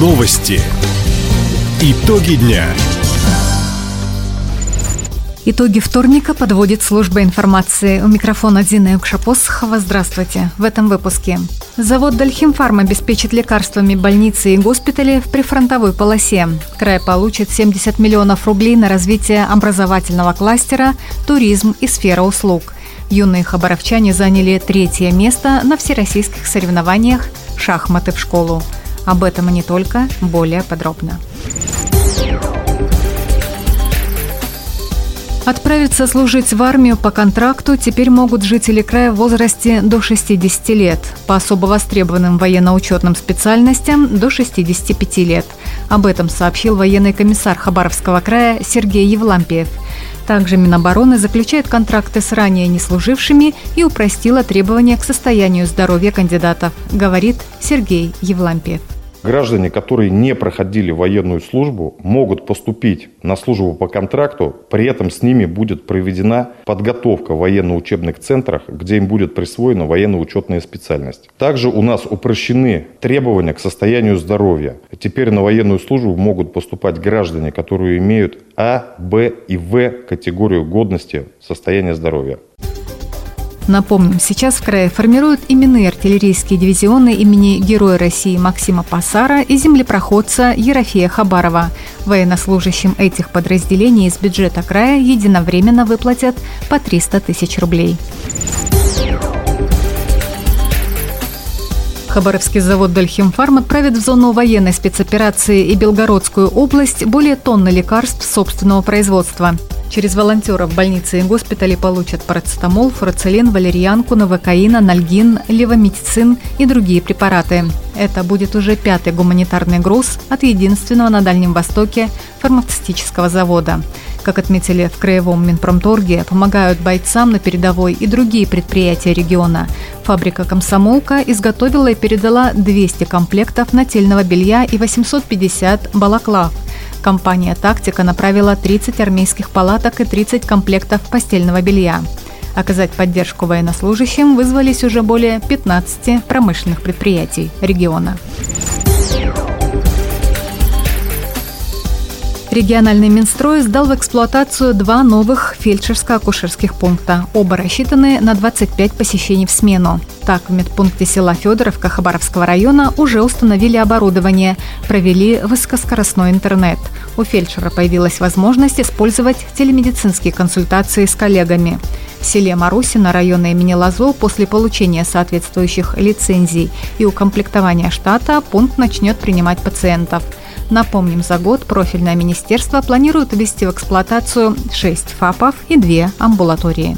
Новости. Итоги дня. Итоги вторника подводит служба информации. У микрофона Дина Юкшапосхова. Здравствуйте. В этом выпуске. Завод Дальхимфарм обеспечит лекарствами больницы и госпитали в прифронтовой полосе. Край получит 70 миллионов рублей на развитие образовательного кластера, туризм и сфера услуг. Юные хабаровчане заняли третье место на всероссийских соревнованиях «Шахматы в школу». Об этом и не только, более подробно. Отправиться служить в армию по контракту теперь могут жители края в возрасте до 60 лет, по особо востребованным военно-учетным специальностям до 65 лет. Об этом сообщил военный комиссар Хабаровского края Сергей Евлампиев. Также Минобороны заключает контракты с ранее не служившими и упростила требования к состоянию здоровья кандидатов, говорит Сергей Евлампиев. Граждане, которые не проходили военную службу, могут поступить на службу по контракту, при этом с ними будет проведена подготовка в военно-учебных центрах, где им будет присвоена военно-учетная специальность. Также у нас упрощены требования к состоянию здоровья. Теперь на военную службу могут поступать граждане, которые имеют А, Б и В категорию годности состояния здоровья. Напомним, сейчас в крае формируют именные артиллерийские дивизионы имени Героя России Максима Пасара и землепроходца Ерофея Хабарова. Военнослужащим этих подразделений из бюджета края единовременно выплатят по 300 тысяч рублей. Хабаровский завод «Дальхимфарм» отправит в зону военной спецоперации и Белгородскую область более тонны лекарств собственного производства. Через волонтеров больницы и госпитали получат парацетамол, фурацилин, валерьянку, новокаин, анальгин, левомедицин и другие препараты. Это будет уже пятый гуманитарный груз от единственного на Дальнем Востоке фармацевтического завода. Как отметили в Краевом Минпромторге, помогают бойцам на передовой и другие предприятия региона. Фабрика «Комсомолка» изготовила и передала 200 комплектов нательного белья и 850 балаклав – Компания «Тактика» направила 30 армейских палаток и 30 комплектов постельного белья. Оказать поддержку военнослужащим вызвались уже более 15 промышленных предприятий региона. Региональный Минстрой сдал в эксплуатацию два новых фельдшерско-акушерских пункта. Оба рассчитаны на 25 посещений в смену. Так, в медпункте села Федоровка Хабаровского района уже установили оборудование, провели высокоскоростной интернет. У фельдшера появилась возможность использовать телемедицинские консультации с коллегами. В селе Марусино района имени Лазо после получения соответствующих лицензий и укомплектования штата пункт начнет принимать пациентов – Напомним, за год профильное министерство планирует ввести в эксплуатацию 6 ФАПов и 2 амбулатории.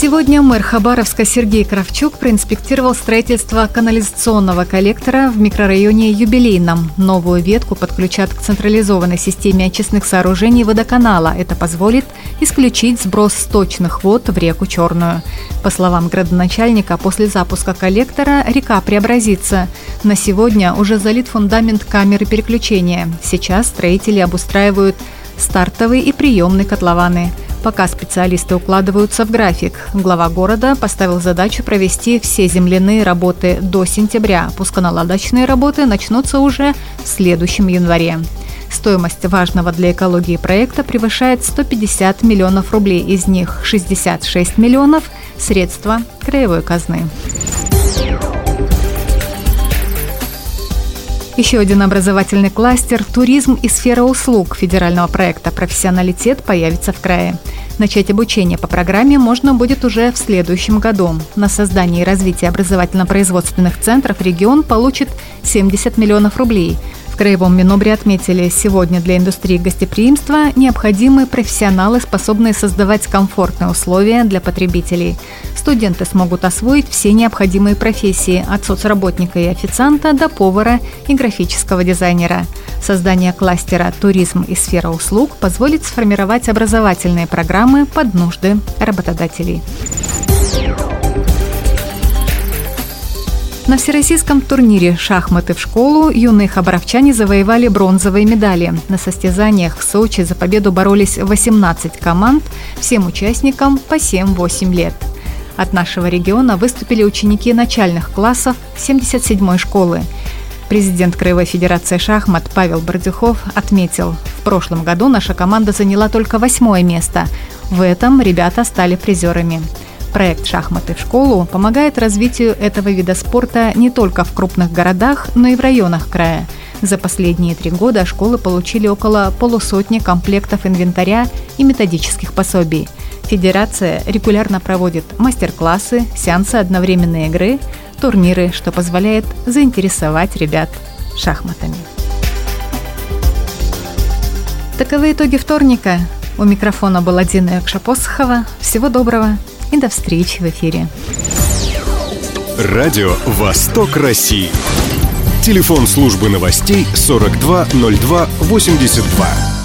Сегодня мэр Хабаровска Сергей Кравчук проинспектировал строительство канализационного коллектора в микрорайоне Юбилейном. Новую ветку подключат к централизованной системе очистных сооружений водоканала. Это позволит исключить сброс сточных вод в реку Черную. По словам градоначальника, после запуска коллектора река преобразится. На сегодня уже залит фундамент камеры переключения. Сейчас строители обустраивают стартовый и приемный котлованы – Пока специалисты укладываются в график, глава города поставил задачу провести все земляные работы до сентября. Пусконаладочные работы начнутся уже в следующем январе. Стоимость важного для экологии проекта превышает 150 миллионов рублей, из них 66 миллионов – средства краевой казны. Еще один образовательный кластер – туризм и сфера услуг федерального проекта «Профессионалитет» появится в крае. Начать обучение по программе можно будет уже в следующем году. На создание и развитие образовательно-производственных центров регион получит 70 миллионов рублей – Краевом Минобре отметили, сегодня для индустрии гостеприимства необходимы профессионалы, способные создавать комфортные условия для потребителей. Студенты смогут освоить все необходимые профессии от соцработника и официанта до повара и графического дизайнера. Создание кластера «Туризм и сфера услуг» позволит сформировать образовательные программы под нужды работодателей. На всероссийском турнире «Шахматы в школу» юные хабаровчане завоевали бронзовые медали. На состязаниях в Сочи за победу боролись 18 команд, всем участникам по 7-8 лет. От нашего региона выступили ученики начальных классов 77-й школы. Президент Краевой Федерации шахмат Павел Бордюхов отметил, в прошлом году наша команда заняла только восьмое место. В этом ребята стали призерами. Проект «Шахматы в школу» помогает развитию этого вида спорта не только в крупных городах, но и в районах края. За последние три года школы получили около полусотни комплектов инвентаря и методических пособий. Федерация регулярно проводит мастер-классы, сеансы одновременной игры, турниры, что позволяет заинтересовать ребят шахматами. Таковы итоги вторника. У микрофона была Дина Якшапосхова. Всего доброго и до встречи в эфире. Радио «Восток России». Телефон службы новостей 420282.